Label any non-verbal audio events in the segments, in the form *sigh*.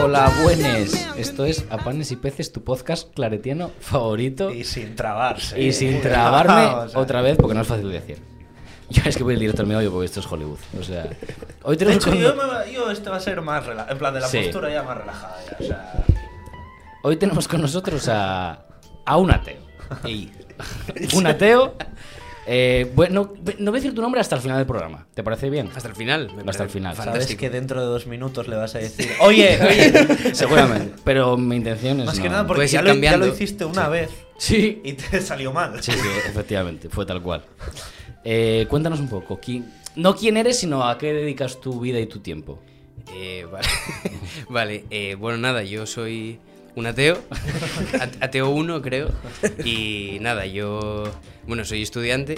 Hola, buenes. Esto es A Panes y Peces, tu podcast claretiano favorito. Y sin trabarse. Y sin *laughs* trabarme otra vez, porque no es fácil de decir. Yo es que voy a ir directo al meollo porque esto es Hollywood. O sea, hoy De tenemos, hecho, con, yo, me- yo este va a ser más relajado. En plan, de la Sí. postura ya más relajada. Ya, o sea, hoy tenemos con nosotros a, a un ateo. *laughs* Un ateo. Eh, bueno, no voy a decir tu nombre hasta el final del programa. ¿Te parece bien? Hasta el final. me Hasta el final. sabes que dentro de dos minutos le vas a decir, *laughs* oye, oye. *laughs* Seguramente. Pero mi intención es. Más que no- nada porque ya lo, ya lo hiciste una vez Sí. y te *laughs* salió mal. Sí, sí, efectivamente, fue tal cual. Eh, cuéntanos un poco, ¿quién- no quién eres, sino a qué dedicas tu vida y tu tiempo. Eh, vale, vale eh, bueno, nada, yo soy un ateo, *laughs* at- ateo 1 creo, y nada, yo, bueno, soy estudiante,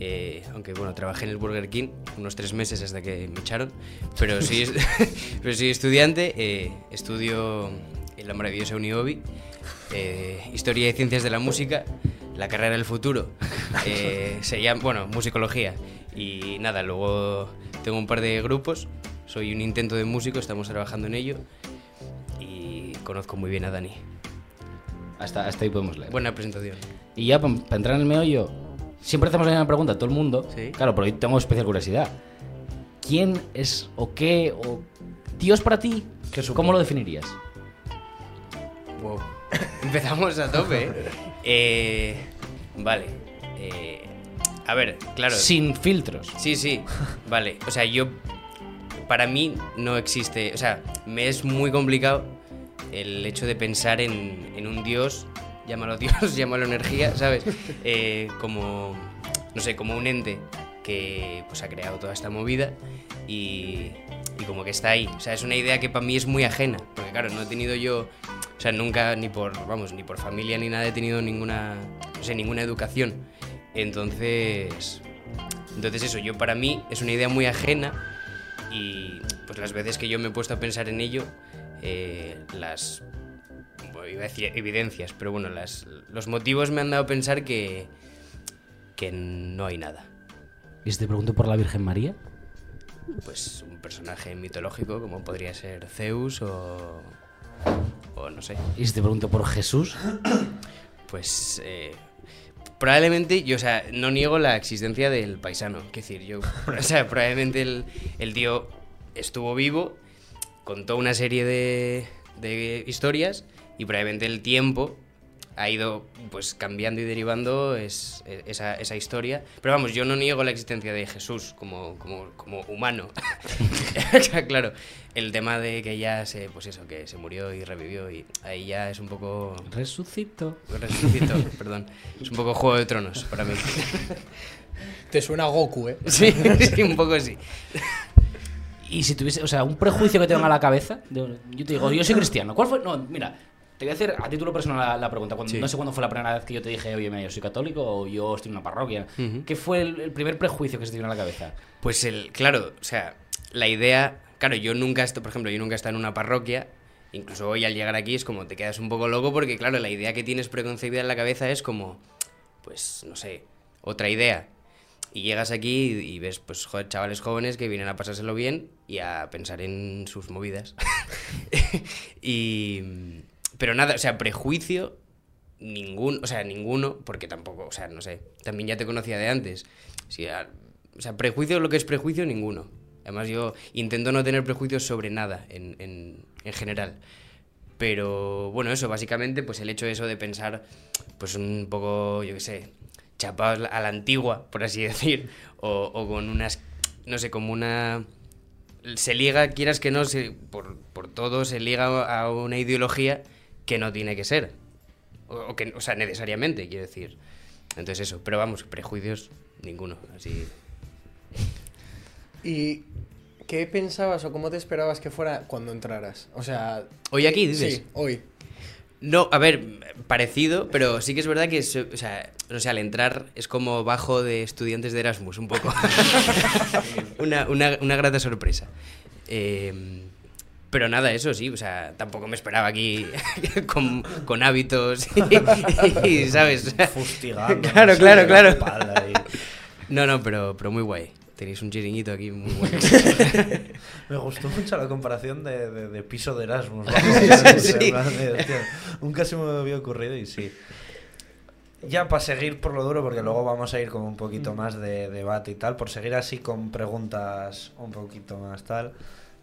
eh, aunque bueno, trabajé en el Burger King unos tres meses hasta que me echaron, pero soy, *laughs* pero soy estudiante, eh, estudio en la maravillosa Uniobi, eh, Historia y Ciencias de la Música, la carrera del futuro, *laughs* eh, se llama, bueno, musicología, y nada, luego tengo un par de grupos, soy un intento de músico, estamos trabajando en ello, conozco muy bien a Dani. Hasta, hasta ahí podemos leer. Buena presentación. Y ya para entrar en el meollo, siempre hacemos la misma pregunta a todo el mundo. Sí. Claro, pero hoy tengo especial curiosidad. ¿Quién es o qué o Dios para ti? ¿Cómo lo definirías? Wow. *laughs* Empezamos a tope. *laughs* Eh, vale. Eh, a ver, claro. Sin filtros. Sí, sí. Vale. O sea, yo. Para mí no existe. O sea, me es muy complicado el hecho de pensar en, en un dios. Llámalo *laughs* dios, llámalo energía, ¿sabes? *laughs* Eh, como. No sé, como un ente que pues ha creado toda esta movida y, y como que está ahí. O sea, es una idea que para mí es muy ajena. Porque claro, no he tenido yo. O sea, nunca, ni por, vamos, ni por familia ni nada he tenido ninguna. No sé, ninguna educación. Entonces. Entonces eso, yo para mí es una idea muy ajena y pues las veces que yo me he puesto a pensar en ello, eh, las... bueno, iba a decir evidencias, pero bueno, las, los motivos me han dado a pensar que, que no hay nada. ¿Y si te pregunto por la Virgen María? Pues un personaje mitológico como podría ser Zeus o... o no sé. ¿Y si te pregunto por Jesús? Pues eh, probablemente, yo, o sea, no niego la existencia del paisano. Es decir, yo, *laughs* o sea, probablemente el, el tío estuvo vivo, contó una serie de, de historias y probablemente el tiempo ha ido pues cambiando y derivando es, e- esa, esa historia. Pero vamos, yo no niego la existencia de Jesús como, como, como humano. *laughs* claro, el tema de que ya se, pues eso, que se murió y revivió y ahí ya es un poco... Resucito. Resucito, *laughs* perdón. Es un poco Juego de Tronos para mí. Te suena a Goku, ¿eh? *laughs* Sí, sí, un poco sí. Y si tuviese, o sea, un prejuicio que te venga a la cabeza, de- yo te digo, yo soy cristiano. ¿Cuál fue? No, mira, te voy a hacer a título personal la, la pregunta. Cuando, Sí. No sé cuándo fue la primera vez que yo te dije, oye, mira, yo soy católico o yo estoy en una parroquia. Ujú. ¿Qué fue el, el primer prejuicio que se te vino a la cabeza? Pues el, claro, o sea, la idea, claro, yo nunca he estado, por ejemplo, yo nunca he estado en una parroquia, incluso hoy al llegar aquí es como te quedas un poco loco porque, claro, la idea que tienes preconcebida en la cabeza es como, pues, no sé, otra idea. Y llegas aquí y, y ves, pues, joder, chavales jóvenes que vienen a pasárselo bien y a pensar en sus movidas. *laughs* *laughs* y... Pero nada, o sea, prejuicio, ningún, o sea, ninguno, porque tampoco, o sea, no sé, también ya te conocía de antes. Si a- o sea, prejuicio, lo que es prejuicio, ninguno. Además, yo intento no tener prejuicios sobre nada en, en, en general. Pero bueno, eso, básicamente, pues el hecho de eso de pensar, pues un poco, yo qué sé, chapados a la antigua, por así *laughs* decir, o, o con unas, no sé, como una... Se liga, quieras que no, se, por, por todo se liga a una ideología que no tiene que ser. O, o que, o sea, necesariamente, quiero decir. Entonces eso, pero vamos, prejuicios, ninguno, así... ¿Y qué pensabas o cómo te esperabas que fuera cuando entraras? O sea... ¿Hoy aquí, dices? Sí, hoy. No, a ver, parecido, pero sí que es verdad que, o sea, al entrar es como bajo de estudiantes de Erasmus, un poco. *laughs* una, una, una grata sorpresa. Eh, pero nada, eso sí, o sea, tampoco me esperaba aquí *laughs* con, con hábitos y, y, ¿sabes? Fustigando. *laughs* Claro, claro, la claro. No, no, pero, pero muy guay. Tenéis un chiringuito aquí muy *laughs* bueno. Me gustó mucho la comparación de, de- de piso de Erasmus. *laughs* Sí. Nunca se me había ocurrido y sí. Ya para seguir por lo duro, porque luego vamos a ir con un poquito más de debate y tal, por seguir así con preguntas un poquito más tal.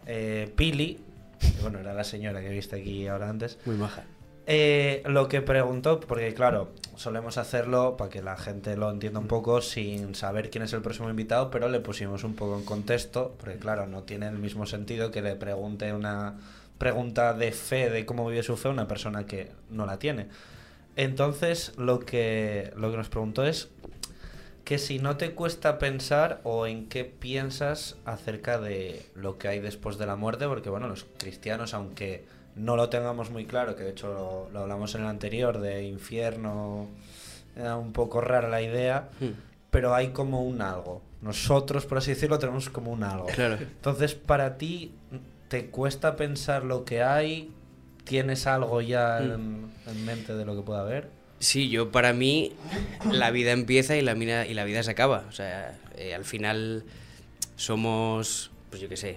Eh, Pili, que, bueno, era la señora que viste aquí ahora antes, Muy maja. Eh, lo que preguntó, porque claro, solemos hacerlo para que la gente lo entienda un poco sin saber quién es el próximo invitado, pero le pusimos un poco en contexto, porque claro, no tiene el mismo sentido que le pregunte una pregunta de fe de cómo vive su fe a una persona que no la tiene. Entonces, lo que, lo que nos preguntó es que si no te cuesta pensar o en qué piensas acerca de lo que hay después de la muerte, porque bueno, los cristianos, aunque no lo tengamos muy claro, que de hecho lo, lo hablamos en el anterior, de infierno, era un poco rara la idea, Hmm. pero hay como un algo. Nosotros, por así decirlo, tenemos como un algo. Claro. Entonces, para ti, ¿te cuesta pensar lo que hay? ¿Tienes algo ya Mm. en, en mente de lo que pueda haber? Sí, yo para mí la vida empieza y la, mina- y la vida se acaba. O sea, eh, al final somos, pues yo qué sé,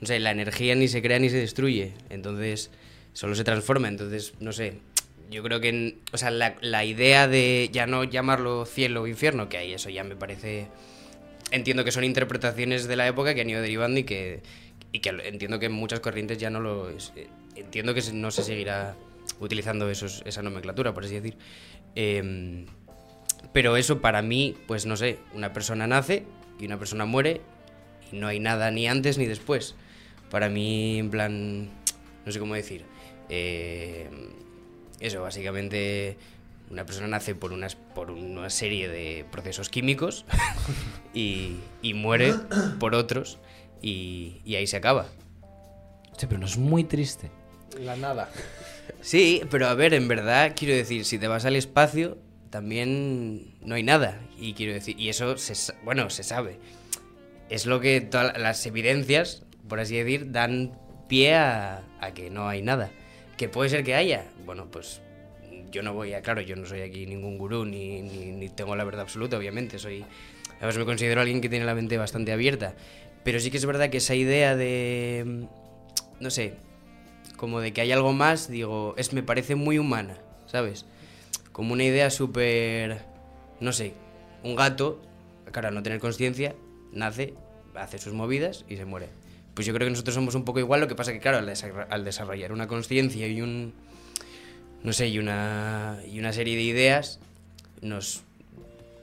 no sé, la energía ni se crea ni se destruye. Entonces, solo se transforma. Entonces, no sé, yo creo que, o sea, la, la idea de ya no llamarlo cielo o infierno, que ahí eso ya me parece... Entiendo que son interpretaciones de la época que han ido derivando y que, y que entiendo que en muchas corrientes ya no lo... entiendo que no se seguirá utilizando esos, esa nomenclatura, por así decir. Em, pero eso para mí, pues no sé, una persona nace y una persona muere y no hay nada ni antes ni después. Para mí, en plan, no sé cómo decir. eh, eso, básicamente, una persona nace por, unas, por una serie de procesos químicos *laughs* y, y muere por otros y, y ahí se acaba. Sí, pero no es muy triste. La nada. Sí, pero a ver, en verdad, quiero decir, si te vas al espacio, también no hay nada. Y quiero decir, y eso, se, bueno, se sabe. Es lo que todas las evidencias, por así decir, dan pie a, que no hay nada. Que puede ser que haya. Bueno, pues yo no voy a, claro, yo no soy aquí ningún gurú ni, ni, tengo la verdad absoluta, obviamente. Soy, además me considero alguien que tiene la mente bastante abierta. Pero sí que es verdad que esa idea de, no sé, como de que hay algo más, digo, es me parece muy humana, ¿sabes? Como una idea súper, no sé, un gato, claro, no tener conciencia, nace, hace sus movidas y se muere. Pues yo creo que nosotros somos un poco igual, lo que pasa que, claro, al, desa- al desarrollar una conciencia y un, no sé, y una, y una serie de ideas, nos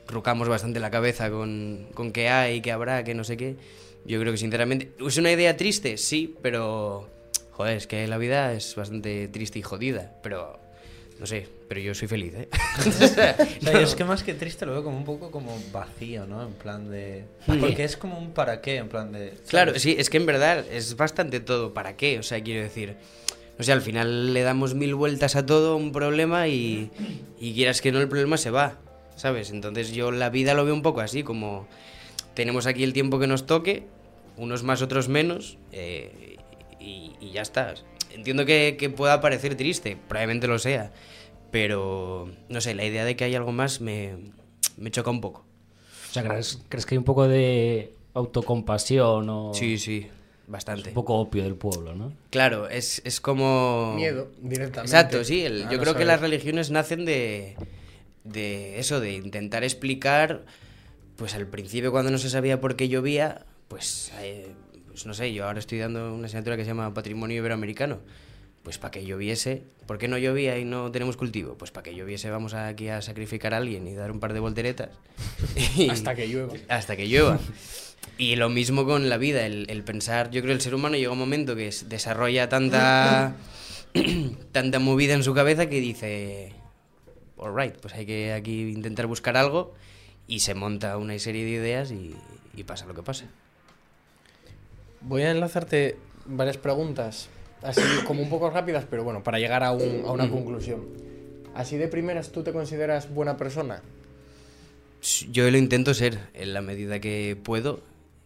rucamos bastante la cabeza con, con qué hay, qué habrá, qué no sé qué. Yo creo que sinceramente, ¿es una idea triste? Sí, pero... Joder, es que la vida es bastante triste y jodida, pero... No sé, pero yo soy feliz, ¿eh? *laughs* O sea, yo es que más que triste lo veo como un poco como vacío, ¿no? En plan de... Porque es como un para qué, en plan de... Claro, sí, es que en verdad es bastante todo. ¿Para qué? O sea, quiero decir. O sea, al final le damos mil vueltas a todo un problema y, y quieras que no, el problema se va. ¿Sabes? Entonces yo la vida lo veo un poco así, como tenemos aquí el tiempo que nos toque, unos más, otros menos, eh, y, y ya está. Entiendo que, que pueda parecer triste, probablemente lo sea, pero no sé, la idea de que hay algo más me, me choca un poco. O sea, ¿crees, crees que hay un poco de autocompasión o Sí, sí, bastante. un poco opio del pueblo, ¿no? Claro, es, es como... Miedo, directamente. Exacto, sí. el- yo no creo que saber. las religiones nacen de, de eso, de intentar explicar, pues al principio cuando no se sabía por qué llovía, pues, eh, pues no sé, yo ahora estoy dando una asignatura que se llama Patrimonio Iberoamericano. Pues para que lloviese, ¿por qué no llovía y no tenemos cultivo? Pues para que lloviese vamos aquí a sacrificar a alguien y dar un par de volteretas. *laughs* Y- Hasta que llueva. hasta que llueva. Y lo mismo con la vida, el, el pensar, yo creo que el ser humano llega un momento que es- desarrolla tanta, *coughs* tanta movida en su cabeza que dice, alright, pues hay que aquí intentar buscar algo y se monta una serie de ideas y, y pasa lo que pasa. Voy a enlazarte varias preguntas, así como un poco rápidas, pero bueno, para llegar a, un- a una conclusión. Así de primeras, ¿tú te consideras buena persona? Yo lo intento ser, en la medida que puedo,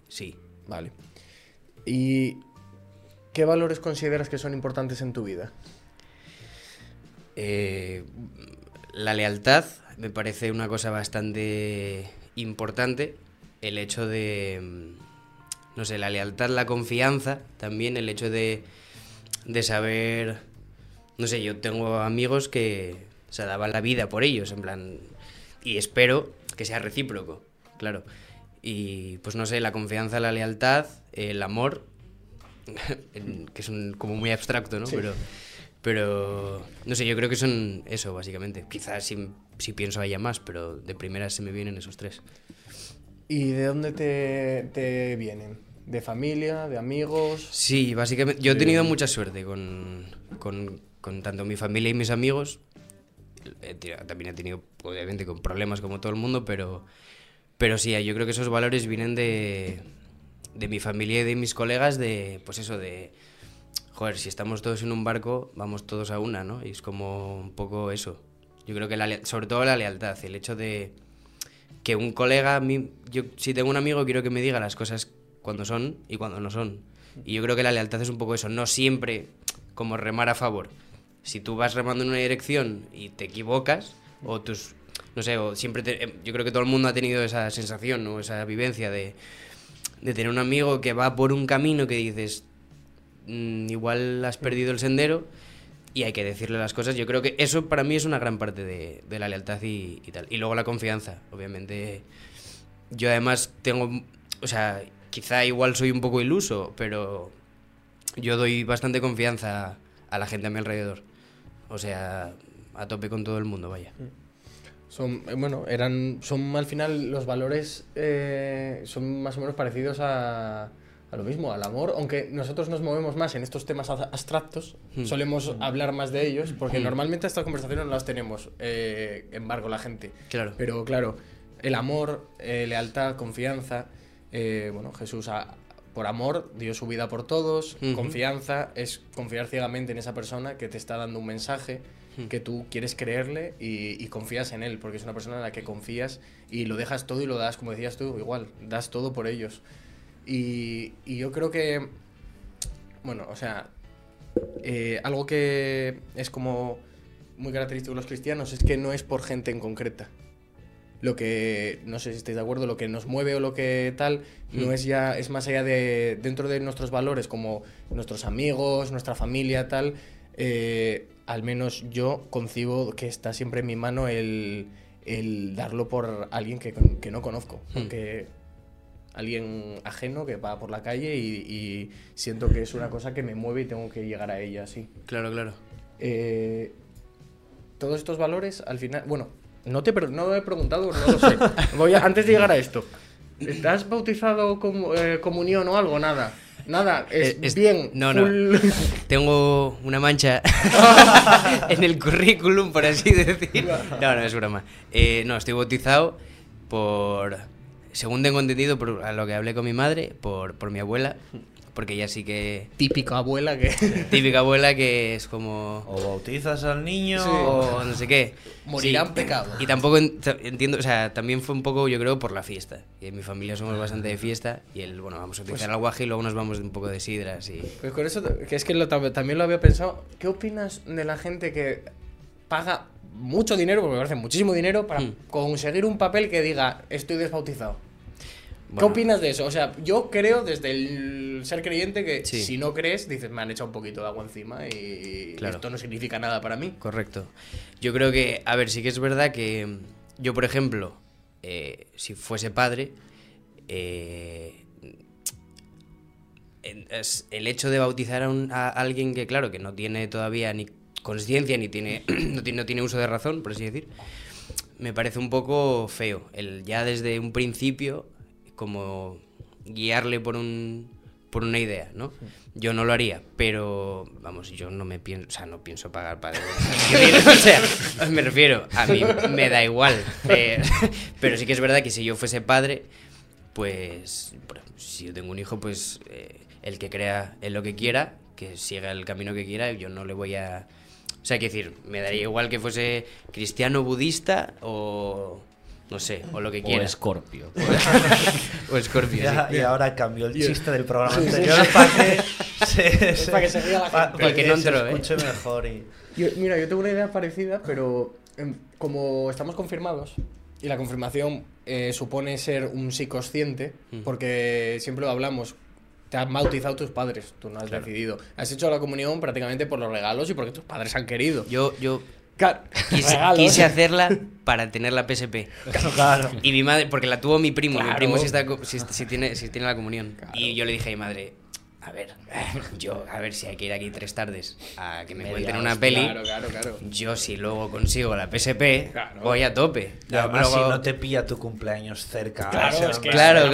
sí. Vale. ¿Y qué valores consideras que son importantes en tu vida? Eh, la lealtad me parece una cosa bastante importante el hecho de, no sé, la lealtad, la confianza, también el hecho de, de saber, no sé, yo tengo amigos que se daban la vida por ellos, en plan, y espero que sea recíproco, claro. Y pues no sé, la confianza, la lealtad, el amor, *laughs* que es un- como muy abstracto, ¿no? Pero, pero, no sé, yo creo que son eso, básicamente. Quizás si, si pienso haya más, pero de primeras se me vienen esos tres. ¿Y de dónde te, te vienen? ¿De familia? ¿De amigos? Sí, básicamente. Yo he tenido mucha suerte con, con, con tanto mi familia y mis amigos. He también he tenido, obviamente, con problemas como todo el mundo, pero, pero sí, yo creo que esos valores vienen de, de mi familia y de mis colegas, de, pues eso, de, joder, si estamos todos en un barco, vamos todos a una, ¿no? Y es como un poco eso. Yo creo que, la, sobre todo la lealtad, el hecho de que un colega, mí- yo si tengo un amigo, quiero que me diga las cosas cuando son y cuando no son. Y yo creo que la lealtad es un poco eso, no siempre como remar a favor. Si tú vas remando en una dirección y te equivocas, o tus, no sé, o siempre, te- eh, yo creo que todo el mundo ha tenido esa sensación, ¿no? esa vivencia de, de tener un amigo que va por un camino que dices, "Mm, igual has perdido el sendero y hay que decirle las cosas. Yo creo que eso para mí es una gran parte de, de la lealtad y, tal. Y luego la confianza, obviamente. Yo además tengo, o sea, quizá igual soy un poco iluso, pero yo doy bastante confianza a la gente a mi alrededor. O sea, a tope con todo el mundo, vaya. Son, eh, bueno, eran, son al final los valores eh, son más o menos parecidos a, a lo mismo, al amor, aunque nosotros nos movemos más en estos temas abstractos, Hmm. solemos hablar más de ellos, porque Hmm. normalmente estas conversaciones no las tenemos eh, en barco la gente. Claro. Pero claro, el amor, eh, lealtad, confianza, eh, bueno, Jesús a- por amor dio su vida por todos, confianza es confiar ciegamente en esa persona que te está dando un mensaje Hmm. que tú quieres creerle y, y confías en él, porque es una persona en la que confías y lo dejas todo y lo das, como decías tú, igual, das todo por ellos. Y, y yo creo que, bueno, o sea, eh, algo que es como muy característico de los cristianos es que no es por gente en concreta. Lo que, no sé si estáis de acuerdo, lo que nos mueve o lo que tal, no Hmm. es ya, es más allá de, dentro de nuestros valores, como nuestros amigos, nuestra familia, tal, eh, al menos yo concibo que está siempre en mi mano el, el darlo por alguien que, que no conozco. Hmm. Porque alguien ajeno que va por la calle y, y siento que es una cosa que me mueve y tengo que llegar a ella, sí. Claro, claro. Eh, todos estos valores, al final, bueno, no te no he preguntado, no lo sé. *laughs* Voy a- antes de llegar a esto, ¿estás bautizado como eh, comunión o algo? Nada. Nada, es, Eh, es- bien. no, no. *laughs* Tengo una mancha *laughs* en el currículum, por así decir. No, no, es broma. Eh, no, estoy bautizado por, según tengo entendido, por a lo que hablé con mi madre, por, por mi abuela, porque ella sí que... Típica abuela que *laughs* Típica abuela que es como... O bautizas al niño Sí. O no sé qué. Morirá Sí. en pecado. Y tampoco en- ta- entiendo, o sea, también fue un poco, yo creo, por la fiesta. Y en mi familia somos bastante de fiesta. Y el, bueno, vamos a utilizar al guaje y luego nos vamos de un poco de sidras y... Pues con eso, que es que lo tam- también lo había pensado. ¿Qué opinas de la gente que paga mucho dinero, porque me parece muchísimo dinero, para Hmm. conseguir un papel que diga estoy desbautizado? ¿Qué opinas de eso? O sea, yo creo desde el ser creyente que Sí. si no crees, dices, me han echado un poquito de agua encima y Claro. esto no significa nada para mí. Correcto. Yo creo que, a ver, sí que es verdad que mm, yo, por ejemplo, eh, si fuese padre, eh, es- el hecho de bautizar a, un- a alguien que, claro, que no tiene todavía ni conciencia ni tiene *clears throat* no, tiene uso de razón, por así decir, me parece un poco feo. El ya desde un principio, como guiarle por un por una idea, ¿no? Yo no lo haría, pero vamos, yo no me pienso, o sea, no pienso pagar para *laughs* o sea, me refiero, a mí me da igual, *laughs* pero sí que es verdad que si yo fuese padre, pues si yo tengo un hijo, pues eh, el que crea en lo que quiera, que siga el camino que quiera, yo no le voy a o sea, quiero decir, me daría igual que fuese cristiano, budista o no sé, o lo que O quiera. Escorpio. *laughs* O Scorpio, Ya, sí. y ahora cambió el chiste del programa *laughs* anterior para que se, se- para que se ría la pa- gente. para Que que no se entró, ¿eh? escuche mejor y Yo- mira, yo tengo una idea parecida, pero em, como estamos confirmados, y la confirmación eh, supone ser un sí consciente, Mm. porque siempre lo hablamos. Te han bautizado tus padres, tú no has decidido. Has hecho la comunión prácticamente por los regalos y porque tus padres han querido. Yo, yo Claro, quise, quise hacerla para tener la PSP. Claro. Y mi madre, porque la tuvo mi primo, mi primo sí, está, sí tiene, sí tiene la comunión. Y yo le dije a mi madre, a ver, *laughs* yo, a ver si hay que ir aquí tres tardes a que me Media cuenten una peli. Claro, claro, claro. Yo si luego consigo la PSP, Claro. voy a tope. Además, Luego- si no te pilla tu cumpleaños cerca. Claro, ese es que- Claro,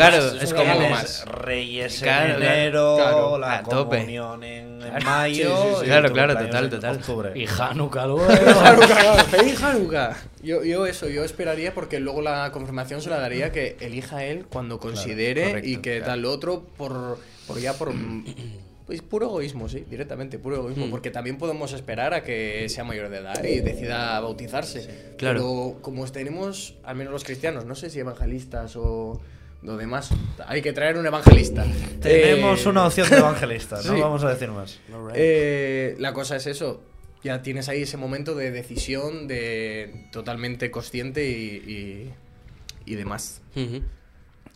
es como- más. Reyes Claro, en enero, claro, la a tope. comunión en, en Claro, mayo. sí, sí, sí. y Claro, claro, total, total. octubre. Y Hanukkah luego. *laughs* ¡Feliz Hanukkah! Yo, yo eso, yo esperaría porque luego la confirmación se la daría que elija él cuando considere correcto, y que tal otro por, por ya por *clears throat* pues puro egoísmo, sí, directamente, puro egoísmo, Mm. porque también podemos esperar a que sea mayor de edad y decida bautizarse. claro. Pero como tenemos, al menos los cristianos, no sé si evangelistas o lo demás, hay que traer un evangelista. *laughs* Tenemos Eh, una opción de evangelista, no *laughs* sí. vamos a decir más. eh, la cosa es eso. Ya tienes ahí ese momento de decisión, de totalmente consciente y, y, y demás.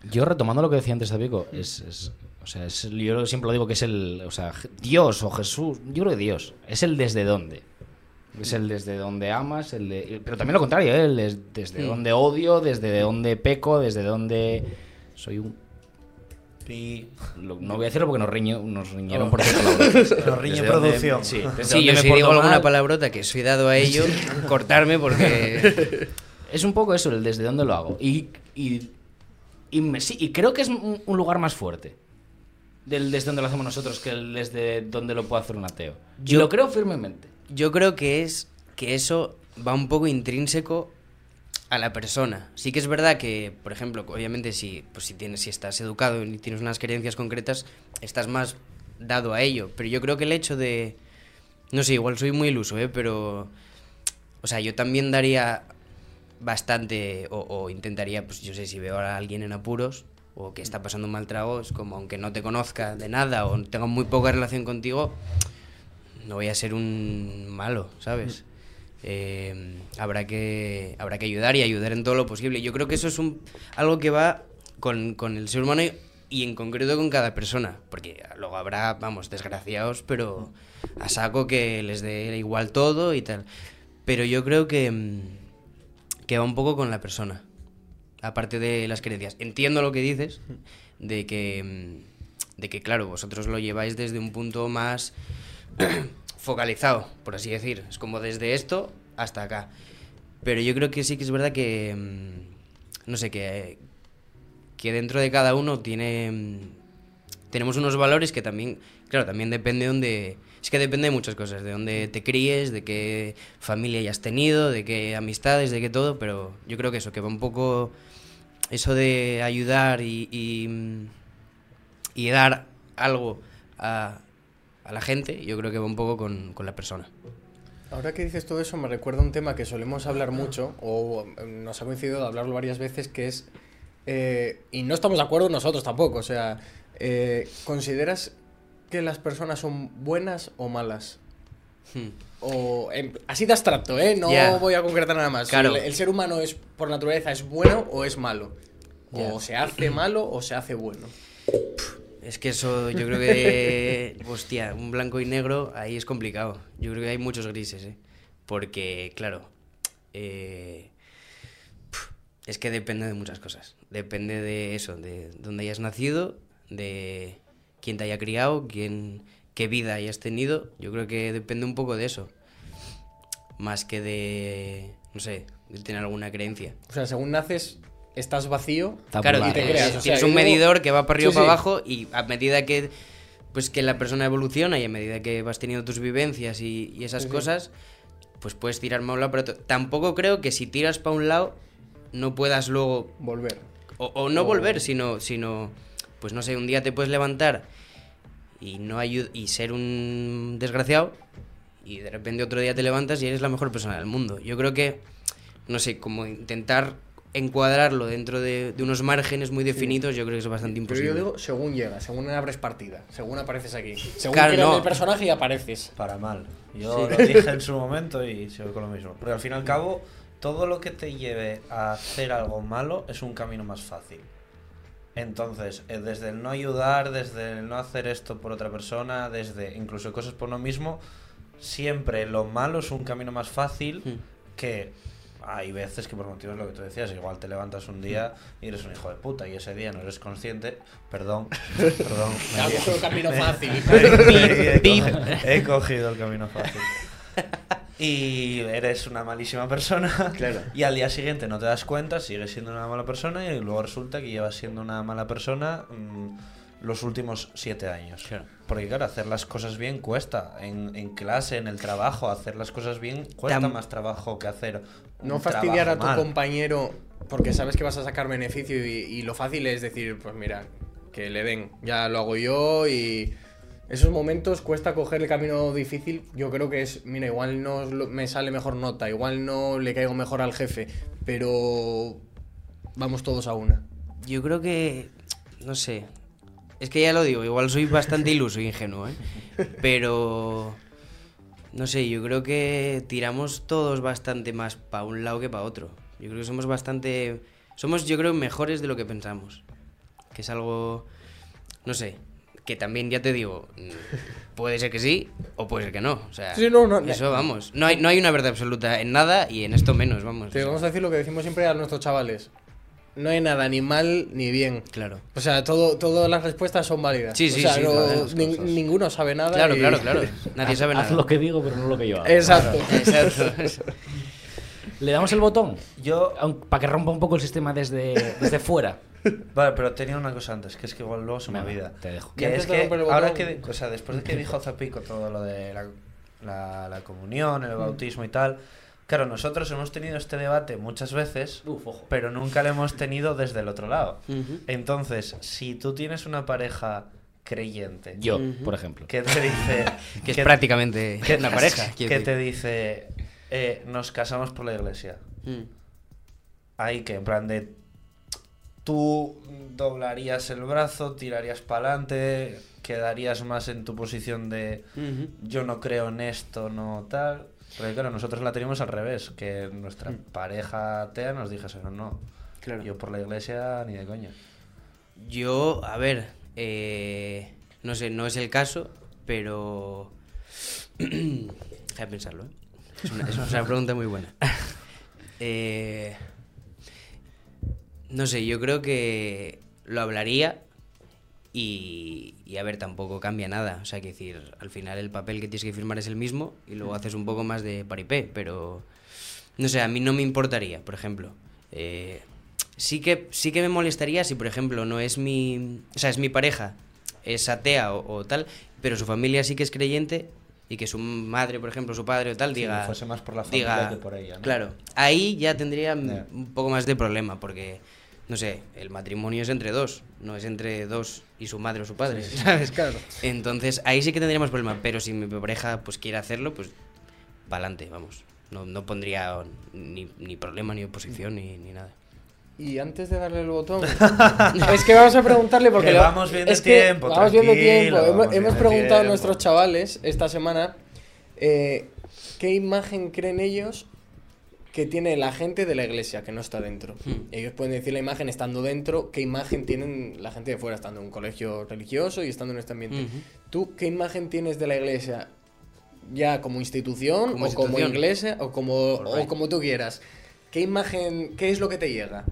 Yo retomando lo que decía antes es, es- o sea, es- yo siempre lo digo que es el, o sea, Dios o Jesús, yo creo que Dios, es el desde dónde. Es el desde donde amas, el de- pero también lo contrario, ¿eh? el des- desde Mm. donde odio, desde donde peco, desde donde soy un... Lo- no voy a decirlo porque nos, riño, nos riñeron Oh. por nos riñe donde- producción. sí, Sí, yo me si digo alguna palabrota que soy dado a ello, *laughs* cortarme porque... *laughs* Es un poco eso, el desde dónde lo hago. Y, y, y, me- sí, y creo que es un lugar más fuerte del desde donde lo hacemos nosotros que el desde donde lo puede hacer un ateo. Yo Yo- lo creo firmemente. Yo creo que es que eso va un poco intrínseco a la persona. Sí que es verdad que, por ejemplo, obviamente si, pues si tienes, si estás educado y tienes unas creencias concretas, estás más dado a ello. Pero yo creo que el hecho de. No sé, igual soy muy iluso, ¿eh? Pero. O sea, yo también daría bastante. O, o intentaría, pues yo sé, si veo a alguien en apuros o que está pasando un mal trago, es como aunque no te conozca de nada o tenga muy poca relación contigo, no voy a ser un malo, ¿sabes? Eh, habrá, que, habrá que ayudar y ayudar en todo lo posible. Yo creo que eso es un, algo que va con, con el ser humano y, y en concreto con cada persona, porque luego habrá, vamos, desgraciados, pero a saco que les dé igual todo y tal. Pero yo creo que, mm, que va un poco con la persona, aparte de las creencias. Entiendo lo que dices, de que, mm, de que claro, vosotros lo lleváis desde un punto más *clears throat* focalizado, por así decir. Es como desde esto hasta acá. Pero yo creo que sí que es verdad que, mm, no sé, que, que dentro de cada uno tiene, mm, tenemos unos valores que también, claro, también depende de dónde, es que depende de muchas cosas, de dónde te críes, de qué familia hayas tenido, de qué amistades, de qué todo, pero yo creo que eso, que va un poco eso de ayudar y, y, dar algo a, a la gente, yo creo que va un poco con, con la persona. Ahora que dices todo eso, me recuerda un tema que solemos hablar mucho, o eh, nos ha coincidido de hablarlo varias veces, que es. eh, y no estamos de acuerdo nosotros tampoco, o sea, eh, ¿consideras que las personas son buenas o malas? Hmm. O en- así de abstracto, ¿eh? No voy a concretar nada más. Claro. El, el ser humano es por naturaleza es bueno o es malo. O se hace *clears throat* malo o se hace bueno. Es que eso, yo creo que. *laughs* hostia, un blanco y negro, ahí es complicado. Yo creo que hay muchos grises, ¿eh? Porque, claro. eh, es que depende de muchas cosas. Depende de eso, de dónde hayas nacido, de quién te haya criado, quién, qué vida hayas tenido. Yo creo que depende un poco de eso. Más que de. No sé, de tener alguna creencia. O sea, según naces, estás vacío. Claro, Y te creas, o sea, tienes un medidor que va para arriba o Sí, para sí. abajo y a medida que pues que la persona evoluciona y a medida que vas teniendo tus vivencias y, y esas Sí, cosas, pues puedes tirar para un lado para otro. Tampoco creo que si tiras para un lado no puedas luego Volver. o, o no O- volver, sino sino pues no sé, un día te puedes levantar y no y ser un desgraciado y de repente otro día te levantas y eres la mejor persona del mundo. Yo creo que no sé, como intentar encuadrarlo dentro de, de unos márgenes muy definidos, yo creo que es bastante Pero imposible. yo digo, según llegas, según abres partida, según apareces aquí. Según Claro, creas no. el personaje y apareces. Para mal. Yo lo dije en su momento y sigo con lo mismo. Porque al fin y al cabo, todo lo que te lleve a hacer algo malo es un camino más fácil. Entonces, eh, desde el no ayudar, desde el no hacer esto por otra persona, desde incluso cosas por uno mismo, siempre lo malo es un camino más fácil Hmm. que hay veces que por motivos lo que tú decías, igual te levantas un día y eres un hijo de puta y ese día no eres consciente, perdón, *laughs* perdón. me he- camino fácil. *laughs* he, cogido, he cogido el camino fácil. Y eres una malísima persona. *laughs* Claro. Y al día siguiente no te das cuenta, sigues siendo una mala persona y luego resulta que llevas siendo una mala persona mm, los últimos siete años. Claro. Porque claro, hacer las cosas bien cuesta. En, en clase, en el trabajo, hacer las cosas bien cuesta Tam- más trabajo que hacer. No un fastidiar a tu mal. compañero porque sabes que vas a sacar beneficio y, y lo fácil es decir, pues mira, que le den, ya lo hago yo y esos momentos cuesta coger el camino difícil. Yo creo que es, mira, igual no me sale mejor nota, igual no le caigo mejor al jefe, pero vamos todos a una. Yo creo que. No sé. Es que ya lo digo, igual soy bastante *laughs* iluso e ingenuo, ¿eh? Pero. No sé, yo creo que tiramos todos bastante más para un lado que para otro. Yo creo que somos bastante. Somos, yo creo, mejores de lo que pensamos. Que es algo. No sé. Que también, ya te digo, mm, puede ser que sí o puede ser que no. O sea, Sí, no, no, eso vamos. No hay, no hay una verdad absoluta en nada y en esto menos, vamos. Te vamos a decir lo que decimos siempre a nuestros chavales. No hay nada ni mal ni bien. Claro. O sea, todo, todas las respuestas son válidas. Sí, O sí, sea, sí, no- nin- ninguno sabe nada. Claro, y- claro, claro. *laughs* Nadie sabe nada. Haz lo que digo, pero no lo que yo hago. Exacto. Exacto. *laughs* ¿Le damos el botón? Yo Para que rompa un poco el sistema desde, desde fuera. *laughs* Vale, pero tenía una cosa antes, que es que igual luego se me olvida. te dejo. Que es que ahora que, o sea, después de que dijo Zapico todo lo de la, la- la comunión, el bautismo y tal, claro, nosotros hemos tenido este debate muchas veces, Uf, ojo. pero nunca lo hemos tenido desde el otro lado. Entonces, si tú tienes una pareja creyente Yo, por ejemplo. que te dice *laughs* Que es prácticamente que- una *laughs* pareja. que decir. te dice eh, nos casamos por la iglesia, Mm. ahí que en plan de tú doblarías el brazo, tirarías para adelante, quedarías más en tu posición de yo no creo en esto, no tal. Porque claro, nosotros la teníamos al revés, que nuestra pareja atea nos dijese, no, no, Claro. yo por la iglesia ni de coña. Yo, a ver, eh, no sé, no es el caso, pero... *clears throat* Deja de pensarlo, ¿eh? Es una, es una *laughs* pregunta muy buena. Eh, no sé, yo creo que lo hablaría y, y, a ver, tampoco cambia nada. O sea, que decir, al final el papel que tienes que firmar es el mismo y luego haces un poco más de paripé, pero no sé, a mí no me importaría, por ejemplo. Eh, sí, que, sí que me molestaría si, por ejemplo, no es mi. O sea, es mi pareja, es atea o, o tal, pero su familia sí que es creyente y que su madre, por ejemplo, su padre o tal, Sí, diga. fuese más por la familia diga- que por ella, ¿no? Claro, ahí ya tendría un poco más de problema porque. No sé, el matrimonio es entre dos, no es entre dos y su madre o su padre, ¿sabes? *laughs* Claro. Entonces, ahí sí que tendríamos problema, pero si mi pareja pues quiere hacerlo, pues para adelante, vamos. No, no pondría ni, ni problema, ni oposición, ni, ni nada. Y antes de darle el botón, *laughs* es que vamos a preguntarle porque Que vamos bien de es que tiempo, vamos bien de tranquilo, tiempo. Hemos, preguntado a nuestros chavales esta semana eh, qué imagen creen ellos que tiene la gente de la iglesia que no está dentro. Hmm. Ellos pueden decir la imagen estando dentro, qué imagen tienen la gente de fuera estando en un colegio religioso y estando en este ambiente. ¿Tú qué imagen tienes de la iglesia? Ya como institución Como o como iglesia o como, o como tú quieras. ¿Qué imagen, qué es lo que te llega?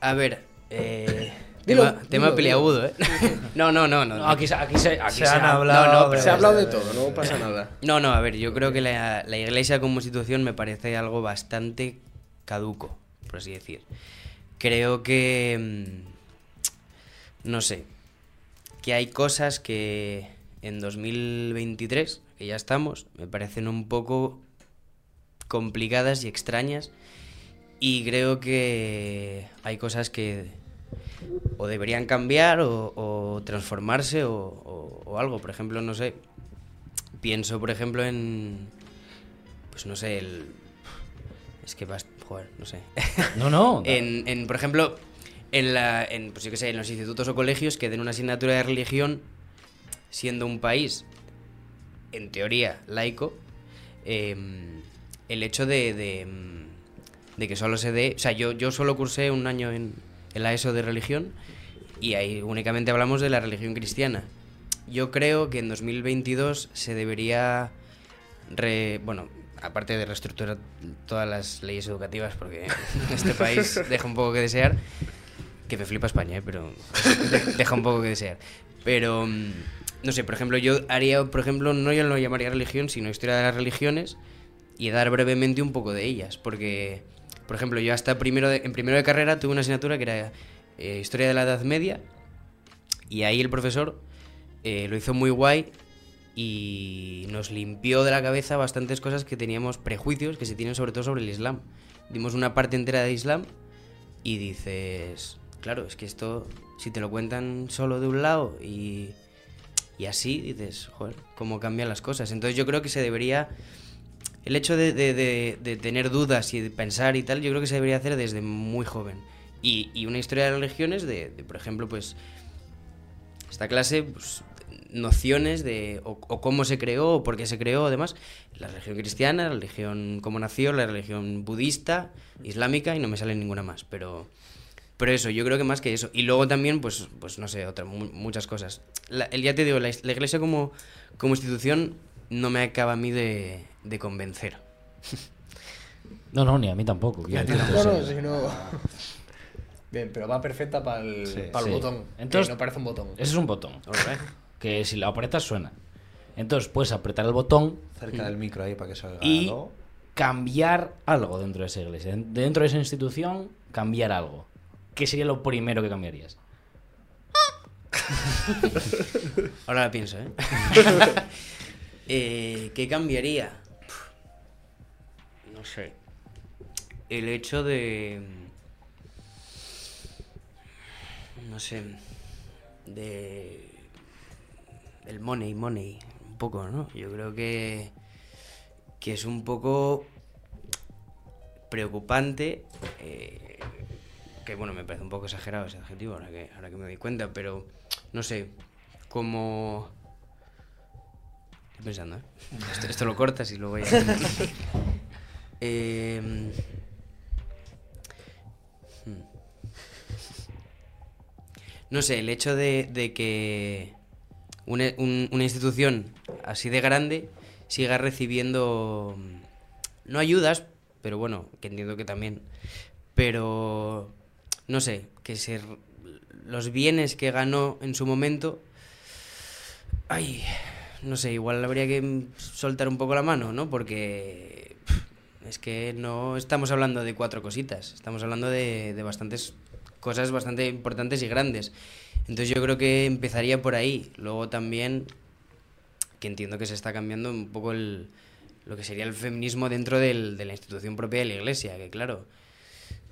A ver, eh, Dilo, tema, dilo, tema dilo. peliagudo, ¿eh? *laughs* No, no, no, no. No, aquí, se- aquí se, aquí Se han ha- hablado no, no, de- Se ha hablado de todo, no pasa nada. No, no, a ver, yo creo que la, la iglesia como institución me parece algo bastante caduco, por así decir. Creo que... mm, No sé. Que hay cosas que en 2023, que ya estamos, me parecen un poco complicadas y extrañas. Y creo que hay cosas que o deberían cambiar o, o transformarse o, o- o algo. Por ejemplo, no sé, pienso, por ejemplo, en. Pues no sé, el. Es que vas. Joder, no sé. *laughs* No, no. *laughs* en, en, por ejemplo, en, la, en, pues yo qué sé, en los institutos o colegios que den una asignatura de religión, siendo un país, en teoría, laico, em, el hecho de, de, de que solo se dé... O sea, yo, yo solo cursé un año en, en la de religión y ahí únicamente hablamos de la religión cristiana. Yo creo que en 2022 se debería, re- bueno, aparte de reestructurar todas las leyes educativas, porque *laughs* este país deja un poco que desear, que me flipa España, ¿eh? pero de- deja un poco que desear. Pero, mm, no sé, por ejemplo, yo haría, por ejemplo, no yo lo llamaría religión, sino historia de las religiones y dar brevemente un poco de ellas, porque, por ejemplo, yo hasta primero en primero de carrera tuve una asignatura que era eh, historia de la Edad Media y ahí el profesor eh, lo hizo muy guay y nos limpió de la cabeza bastantes cosas que teníamos prejuicios que se tienen sobre todo sobre el Islam. Dimos una parte entera de Islam y dices, claro, es que esto, si te lo cuentan solo de un lado y, y así, dices, joder, cómo cambian las cosas. Entonces yo creo que se debería, el hecho de, de- de- tener dudas y de pensar y tal, yo creo que se debería hacer desde muy joven. Y, y una historia de religiones de, por ejemplo, pues esta clase, pues, nociones de o, cómo se creó o por qué se creó, además, la religión cristiana, la religión como nació, la religión budista, islámica y no me sale ninguna más, pero pero eso, yo creo que más que eso. Y luego también, pues, pues no sé, otra, mu- muchas cosas. La, ya te digo, la, la iglesia como, como institución no me acaba a mí de, de convencer. No, no, ni a mí tampoco. No, no, si no. Bien, pero va perfecta para el, Sí. para el Sí. botón. Entonces- que no parece un botón. Ese es un botón, que si lo apretas suena. Entonces puedes apretar el botón Cerca del micro ahí para que salga. y ¿no? cambiar algo dentro de esa iglesia. Dentro de esa institución, cambiar algo. ¿Qué sería lo primero que cambiarías? *laughs* Ahora la pienso, ¿eh? *laughs* *laughs* Eh, ¿Qué cambiaría? No sé. El hecho de... No sé. De... El money, money. Un poco, ¿no? Yo creo que... Que es un poco preocupante. eh, que bueno, me parece un poco exagerado ese adjetivo ahora que, ahora que me doy cuenta, pero no sé, como... Estoy pensando, ¿eh? Esto, esto lo cortas y luego ya... *laughs* Em, hmm. No sé, el hecho de, que una, un- una institución así de grande siga recibiendo, mm, no ayudas, pero bueno, que entiendo que también, pero no sé, que se, los bienes que ganó en su momento, ay, no sé, igual habría que mm, soltar un poco la mano, ¿no? Porque es que no estamos hablando de cuatro cositas, estamos hablando de, de bastantes cosas bastante importantes y grandes. Entonces yo creo que empezaría por ahí. Luego también, que entiendo que se está cambiando un poco el, lo que sería el feminismo dentro del- de la institución propia de la iglesia, que claro,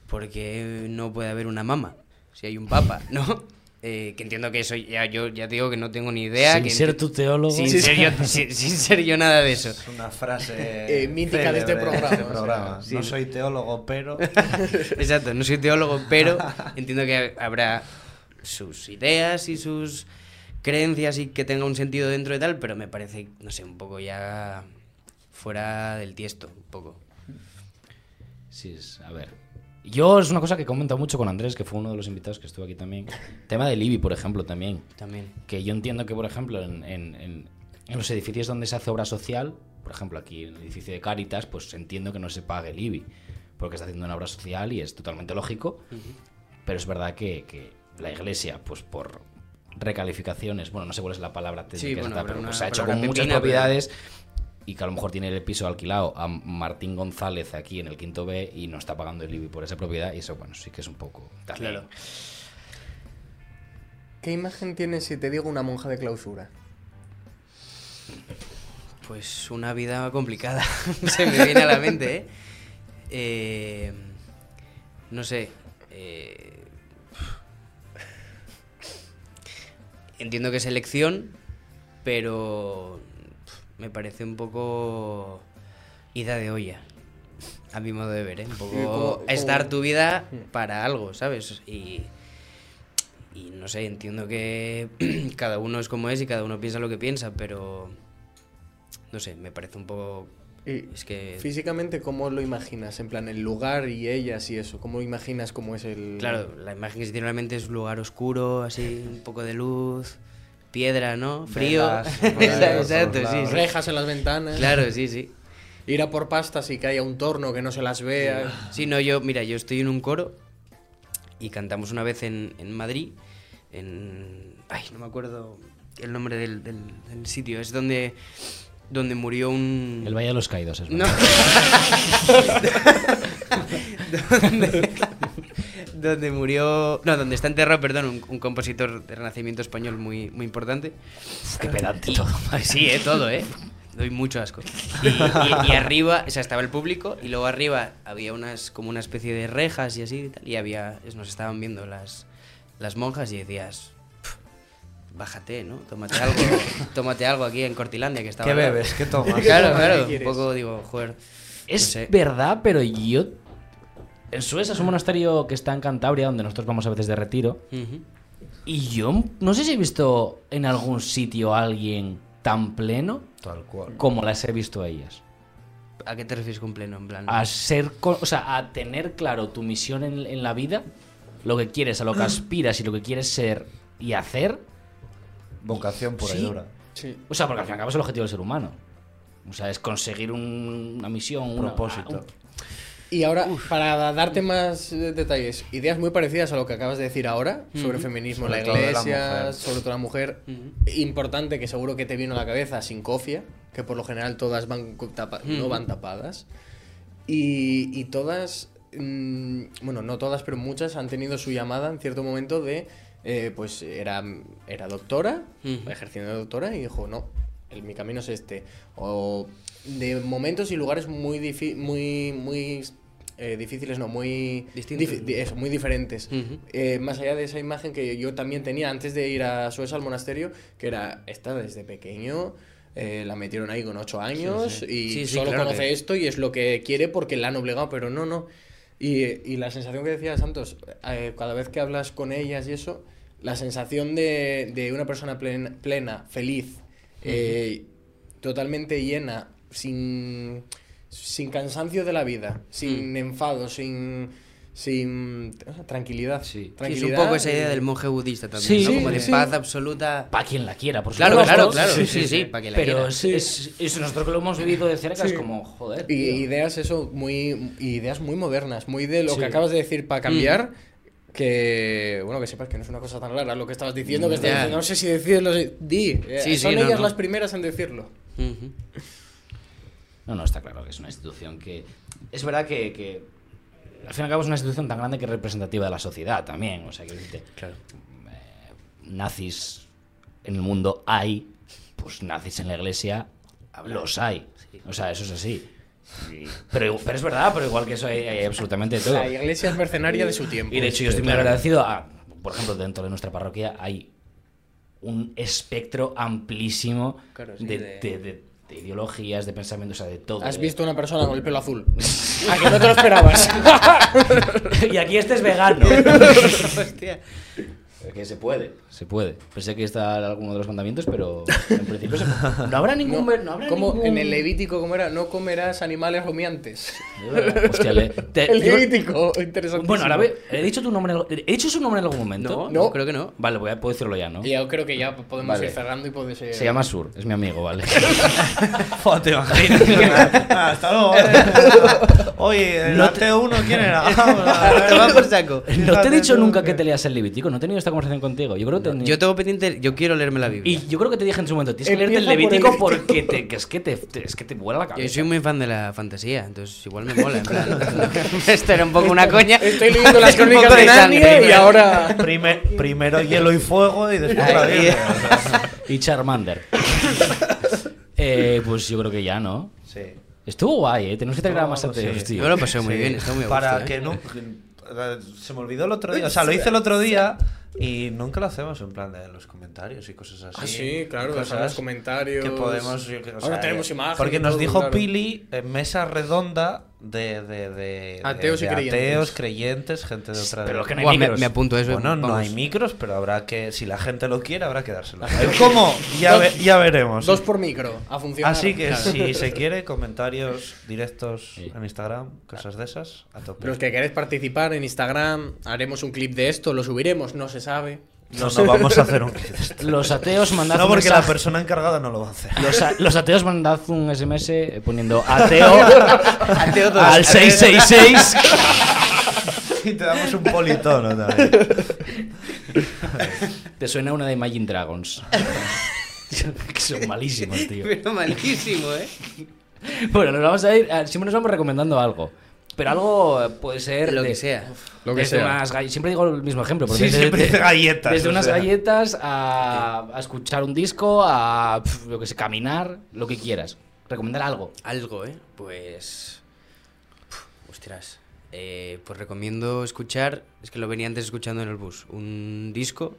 porque no puede haber una mama si hay un papa, *laughs* ¿no? Eh, que entiendo que eso ya yo ya digo que no tengo ni idea. Sin que ser tu teólogo. Sin, ser yo, *laughs* sin, sin ser yo nada de eso. Es una frase Eh, mítica de este programa, este o sea, programa. sí. no soy teólogo, pero *laughs* Exacto, no soy teólogo, pero *laughs* entiendo que habrá sus ideas y sus creencias y que tenga un sentido dentro de tal, pero me parece, no sé, un poco ya fuera del tiesto, un poco. Sí, es- a ver. Yo es una cosa que he comentado mucho con Andrés, que fue uno de los invitados que estuvo aquí también. Tema del IBI, por ejemplo, también. También. Que yo entiendo que, por ejemplo, en, en- en- en los edificios donde se hace obra social, por ejemplo, aquí en el edificio de Cáritas, pues entiendo que no se pague el IBI, porque está haciendo una obra social y es totalmente lógico. Pero es verdad que, que la iglesia, pues por recalificaciones, bueno, no sé cuál es la palabra técnica, Sí, bueno, pero una pues, se ha hecho con muchas pero- propiedades y que a lo mejor tiene el piso alquilado a Martín González aquí en el quinto B y no está pagando el IBI por esa propiedad y eso, bueno, sí que es un poco... también- Claro. ¿Qué imagen tienes si te digo una monja de clausura? Pues una vida complicada, *laughs* se me viene a la mente, ¿eh? Eh, no sé. eh, entiendo que es elección, pero me parece un poco ida de olla, a mi modo de ver, ¿eh? Un ¿Y cómo- poco es dar tu vida Hmm. para algo, ¿sabes? Y, y no sé, entiendo que *clears throat* cada uno es como es y cada uno piensa lo que piensa, pero no sé, me parece un poco Y Es que... físicamente, ¿cómo lo imaginas? En plan, el lugar y ellas y eso. ¿Cómo imaginas cómo es el...? Claro, la imagen que se tiene en la mente es un lugar oscuro, así, un poco de luz, piedra, ¿no? Frío. Velas, *laughs* Exacto, sí, sí. Rejas en las ventanas. Claro, sí, sí. Ir a por pastas y que haya un torno que no se las vea. Sí, no, yo, mira, yo estoy en un coro y cantamos una vez en, en Madrid, en... Ay, no me acuerdo el nombre del, del- del sitio, es donde, donde murió un... El Valle de los Caídos es No. *laughs* *laughs* donde, donde murió... No, donde está enterrado, perdón, un, un compositor de renacimiento español muy, muy importante. Qué pedante Y- todo. *laughs* Sí, eh, todo, eh. Doy mucho asco. Y, y- y arriba, o sea, estaba el público y luego arriba había unas como una especie de rejas y así y tal. Y había, nos estaban viendo las, las monjas y decías, "Pf, bájate, ¿no? Tómate algo, *laughs* tómate algo aquí en Cortilandia que estaba. ¿Qué al lado". bebes? ¿Qué tomas? Claro, claro. ¿Qué Un poco digo, joder. Es no sé. verdad, pero yo. En Suez es un monasterio que está en Cantabria, donde nosotros vamos a veces de retiro. Y yo no sé si he visto en algún sitio a alguien tan pleno Tal cual. como las he visto a ellas. ¿A qué te refieres con pleno? En plan. A ser. O sea, a tener claro tu misión en, en la vida, lo que quieres, a lo que aspiras y lo que quieres ser y hacer. Vocación pura Sí. y dura. Sí. O sea, porque al fin y al cabo es el objetivo del ser humano. O sea, es conseguir un- una misión, un Propósito. Y ahora, para darte más eh, detalles, ideas muy parecidas a lo que acabas de decir ahora sobre feminismo en la iglesia, sobre todo la mujer. Importante que seguro que te vino a la cabeza sin cofia, que por lo general todas van tapa- no van tapadas. Y, y todas, mm, bueno, no todas, pero muchas han tenido su llamada en cierto momento de, eh, pues era, era doctora, ejerciendo de doctora, y dijo, no, el, mi camino es este. O de momentos y lugares muy, muy, muy eh, difíciles, no, muy, Distintos. difi- di- eso, muy diferentes. Ujú. Eh, más allá de esa imagen que yo también tenía antes de ir a Suez al monasterio, que era esta desde pequeño. eh, la metieron ahí con 8 años sí. y Sí, sí, solo claro conoce que- esto y es lo que quiere porque la han obligado, pero no, no. Y, y la sensación que decía Santos, eh, cada vez que hablas con ellas y eso, la sensación de, de una persona plena, plena feliz, eh, totalmente llena, sin, sin cansancio de la vida, sin enfado, sin, sin tranquilidad. Sí. Sí, es tranquilidad un poco esa idea del monje budista también, Sí, ¿no? Como de sí. paz absoluta. Para quien la quiera, por Claro, supuesto. claro, claro. Sí, Sí, sí, sí, sí. para que la Pero quiera. es, es- es- nosotros que lo hemos vivido de cerca es como, joder. Y tío. ideas eso muy ideas muy modernas, muy de lo Sí. que acabas de decir para cambiar. Que bueno, que sepas que no es una cosa tan rara lo que estabas diciendo, que estás diciendo, no sé si decirlo, di, eh, Sí, sí, son ellas no. las primeras en decirlo. No, no, está claro que es una institución que. Es verdad que, que al fin y al cabo es una institución tan grande que es representativa de la sociedad también. O sea, que decirte, Claro. nazis en el mundo hay, pues nazis en la iglesia los hay. O sea, eso es así. Pero, pero es verdad, pero igual que eso hay, hay absolutamente todo. La iglesia es mercenaria de su tiempo. Y de hecho yo estoy muy agradecido a, por ejemplo, dentro de nuestra parroquia hay un espectro amplísimo Claro, sí, de, de- de- de- de ideologías, de pensamientos, o sea, de todo. Has de- visto una persona con el pelo azul. ¿A que no te lo esperabas? *laughs* y aquí este es vegano. *laughs* Hostia. Que se puede, se puede. Pensé que está alguno de los mandamientos, pero *laughs* en principio se puede. No habrá ningún... No, habrá como ningún- en el Levítico, ¿cómo era? No comerás animales rumiantes. Hostia, le- te- *laughs* El Levítico, interesante. Bueno, ahora ve- he dicho tu nombre, en- he dicho su nombre en algún momento. No, creo que no. Vale, voy a, puedo decirlo ya, ¿no? Yo creo que ya podemos Vale. ir cerrando y puede ser. Se llama Sur, es mi amigo, vale. *laughs* Joder, te imaginas. Ah, Hasta luego. Oye, el No te- uno, ¿quién era? Te va por saco. No te he dicho nunca que que- te leas el Levítico, no he tenido esta conversación contigo. Yo creo que Yo tengo pendiente, yo quiero leerme la Biblia. Y yo creo que te dije en su momento, tienes que leerte el Empieza por el Levítico Levítico. porque te, que es que te, te- es que te vuela la cabeza. Yo soy muy fan de la fantasía, entonces igual me mola. En plan, *laughs* *laughs* esto era un poco una coña. Estoy leyendo las *laughs* crónicas de sangre, Narnia y ahora. Primer- primero hielo y fuego y después la. Biblia. Y Charmander. Eh, pues yo creo que ya, ¿no? Sí. Estuvo guay, ¿eh? Tenemos que traer a más tío. Yo lo pasé muy Sí, bien, está muy Para gusto, ¿eh? que no. Se me olvidó el otro día. O sea, lo hice el otro día y nunca lo hacemos en plan de los comentarios y cosas así. Ah, sí, claro, Cosas los comentarios. Que podemos. o Ahora sea, tenemos eh, imagen Porque nos todo, dijo claro. Pili en mesa redonda de, de, de- de- Ateos y creyentes. ateos, creyentes, gente de otra Pero que no hay Buah, me, micros. me apunto eso. Bueno, no hay micros, pero habrá que, si la gente lo quiere, habrá que dárselo. *laughs* ¿Cómo? Ya, ve- ya veremos. Dos por micro, a funcionar. Así que Claro. si se quiere, comentarios directos Sí. en Instagram, cosas de esas, a tope. Los que queréis participar en Instagram, haremos un clip de esto, lo subiremos, no se sabe. No, *laughs* no vamos a hacer un clip de esto. Los ateos mandad No, un porque la mensaje- persona encargada no lo va a hacer. Los, a- los ateos mandad un SMS eh, poniendo *laughs* ateo Ateo dos. al 666. *laughs* Y te damos un politono también. Te suena una de Imagine Dragons. que son malísimos, tío. Pero malísimo, ¿eh? Bueno, nos vamos a ir. eh, Siempre nos vamos recomendando algo. Pero algo puede ser. Lo de- que sea. Lo que desde sea. unas Siempre digo el mismo ejemplo. Sí, desde- siempre galletas, Desde unas sea. galletas a, a escuchar un disco, a pf, lo que sé, caminar, lo que quieras. Recomendar algo. Algo, ¿eh? Pues... Uf, Ostras. Eh, pues recomiendo escuchar, es que lo venía antes escuchando en el bus, un disco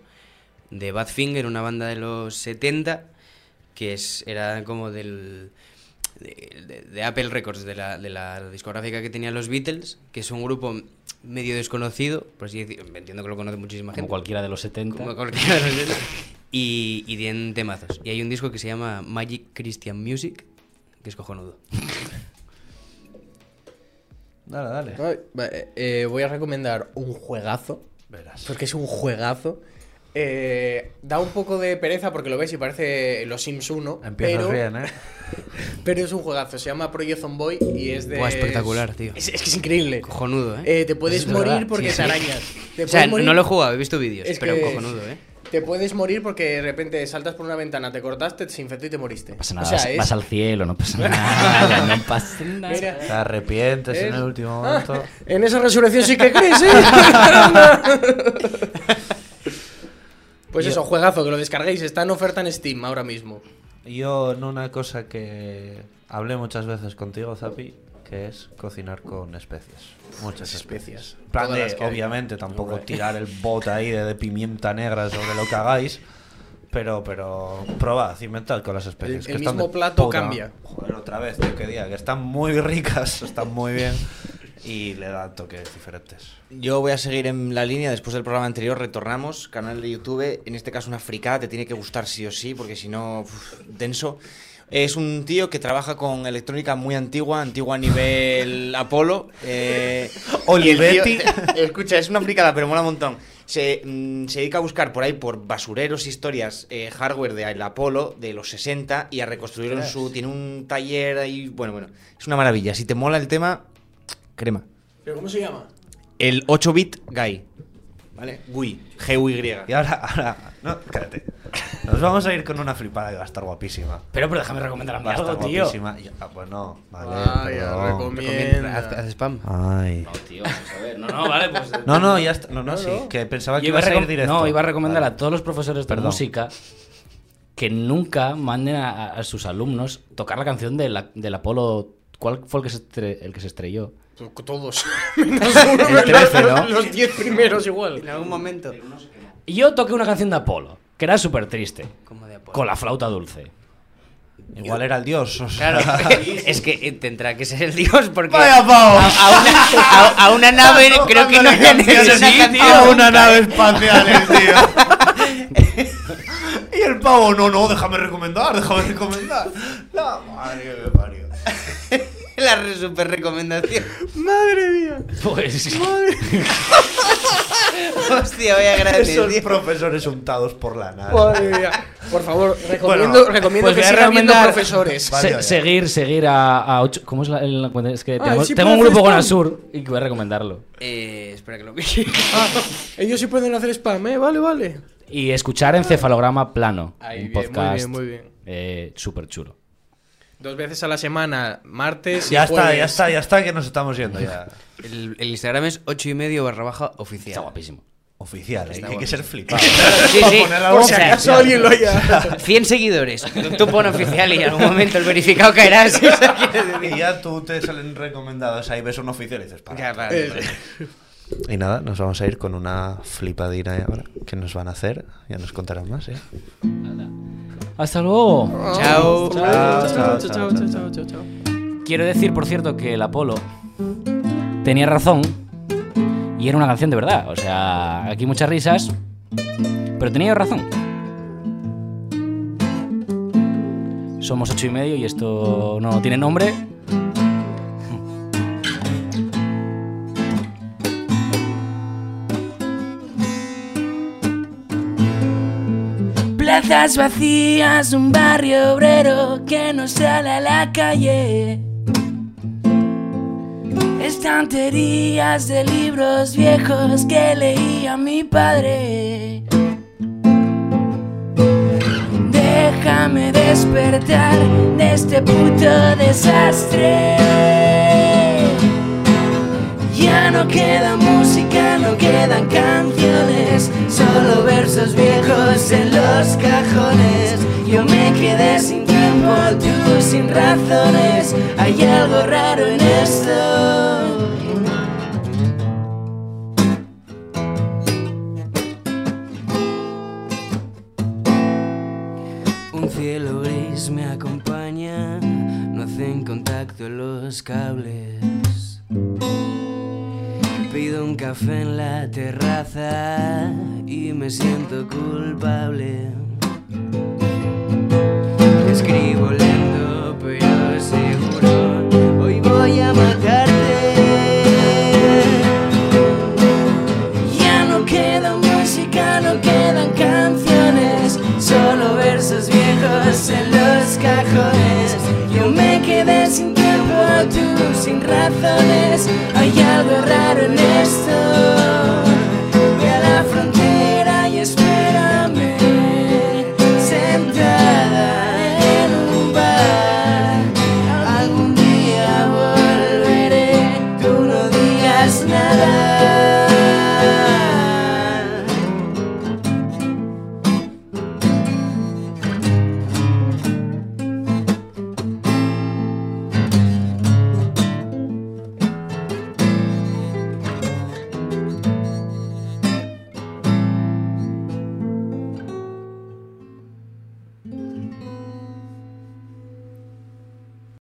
de Badfinger, una banda de los 70, que es, era como del... De, de- de Apple Records, de la, de la discográfica que tenían los Beatles, que es un grupo medio desconocido, por así decir, entiendo que lo conoce muchísima Como gente. cualquiera de los 70. Como cualquiera de los Beatles. Y, y tienen temazos. Y hay un disco que se llama Magic Christian Music, que es cojonudo. Dale, dale. Eh, eh, voy a recomendar un juegazo. Verás. Porque es un juegazo. Eh, da un poco de pereza porque lo ves y parece Los Sims 1. Empiezas pero, bien, ¿eh? *laughs* pero es un juegazo. Se llama Project Zomboy y es de. Buah, espectacular, tío. Es, es que es increíble. Cojonudo, ¿eh? Eh, te puedes Es morir verdad, porque sí, te sí. arañas. Te o sea, morir- no lo he jugado, he visto vídeos, Es pero que- cojonudo, ¿eh? Te puedes morir porque de repente saltas por una ventana, te cortaste, te infectó y te moriste. No pasa O nada, sea, vas, es- vas al cielo, no pasa *laughs* nada. no pasa nada. Mira, Te arrepientes en el último Ah, momento. en esa resurrección sí que crees, ¿eh? *laughs* pues eso, juegazo, que lo descarguéis. Está en oferta en Steam ahora mismo. Yo en una cosa que hablé muchas veces contigo, Zapi, que es cocinar con especias. Muchas plan de, hay. obviamente, tampoco tirar el bote ahí de, de pimienta negra sobre lo que hagáis. Pero, pero, probad, inventad con las especies. El- que el están mismo plato puta- cambia. Joder, otra vez, tío, que día, que están muy ricas, están muy bien *laughs* y le dan toques diferentes. Yo voy a seguir en la línea. Después del programa anterior retornamos. Canal de YouTube. En este caso una fricada. Te tiene que gustar sí o sí. Porque si no, uf, denso. Es un tío que trabaja con electrónica muy antigua. Antigua a nivel *laughs* Apolo. eh, Olivetti. tío- *laughs* escucha, es una fricada, pero mola un montón. Se, mm, se dedica a buscar por ahí, por basureros, historias, eh, hardware de el Apolo de los 60 y a reconstruirlo en su... Tiene un taller ahí... Bueno, bueno. Es una maravilla. Si te mola el tema, crema. ¿Pero cómo se llama? El 8-bit guy. ¿Vale? GUI. G-U-Y. Y ahora, ahora, no, cállate. Nos vamos a ir con una flipada que va a estar guapísima. Pero, pero déjame recomendar Va a estar algo, tío. guapísima. Y- Ah, pues no, vale. Vaya, perdón. recomienda. Haz, haz spam. Ay. No, tío, vamos a ver. No, no, vale, pues. *laughs* No, no, ya está. No, no, sí. Que pensaba que Yo iba ibas a ir recom- directo. No, iba a recomendar Vale. a todos los profesores de Perdón. música que nunca manden a, a sus alumnos tocar la canción de la- del Apolo. ¿Cuál fue el que se, estre- el que se estrelló? Todos. *laughs* Menos uno, El 13, ¿no? *laughs* Los 10 primeros igual. En algún momento. Y yo toqué una canción de Apolo, que era súper triste, Como de Apolo. con la flauta dulce. Igual era el dios. o sea. Claro, *laughs* es que eh, tendrá que ser el dios porque Vaya pavo. a, a una, a- a una nave creo que no. A una nave espacial, el tío. y el pavo, no, no, déjame recomendar, déjame recomendar. La madre que me parió. *laughs* La re- super recomendación. Madre mía. Pues. *laughs* Hostia, vaya grande, Esos tío. profesores untados por la nada. Madre mía. Por favor, *laughs* recomiendo, Bueno, recomiendo pues que voy a siga habiendo recomendar- profesores. Vale, se- vale. seguir, seguir a, a ocho- ¿Cómo es la, el- la- Es que Ah, tengo, sí tengo un grupo con. Asur y que voy a recomendarlo. Eh, espera que lo vi. Ah, ellos sí pueden hacer spam, ¿eh? Vale, vale. Y escuchar Encefalograma Plano. Ahí, un bien, muy podcast bien, muy bien. eh, súper chulo. Dos veces a la semana, martes y Ya está, jueves. ya está, ya está, que nos estamos yendo ya. *laughs* El, el Instagram es 8 y medio barra baja oficial. Está guapísimo. Oficial, ¿eh? Está hay que ser flipado. Sí, sí. *laughs* Por si O sea, acaso alguien lo haya. *laughs* 100 seguidores. Tú pon oficial y en algún momento el verificado caerá. decir- Y ya tú te salen recomendados, ahí ves un oficial y dices, para. Ya. Y nada, nos vamos a ir con una flipadina ahora. ¿Qué nos van a hacer? Ya nos contarán más, ¿eh? Hasta luego. Chao. Chao, chao, chao, chao, chao, chao, chao. Quiero decir, por cierto, que el Apolo tenía razón y era una canción de verdad. O sea, aquí muchas risas, pero tenía razón. Somos ocho y medio y esto no tiene nombre. Plazas vacías, un barrio obrero que no sale a la calle. Estanterías de libros viejos que leía mi padre. Déjame despertar de este puto desastre. No queda música, no quedan canciones, solo versos viejos en los cajones. Yo me quedé sin tiempo, tú sin razones. Hay algo raro en esto. Un cielo gris me acompaña, no hacen contacto los cables. Pido un café en la terraza y me siento culpable. Escribo lento pero seguro, hoy voy a matarte. Ya no queda música, no quedan canciones, solo versos viejos en los cajones. Yo me quedé sin tiempo, tú sin razones. Hay algo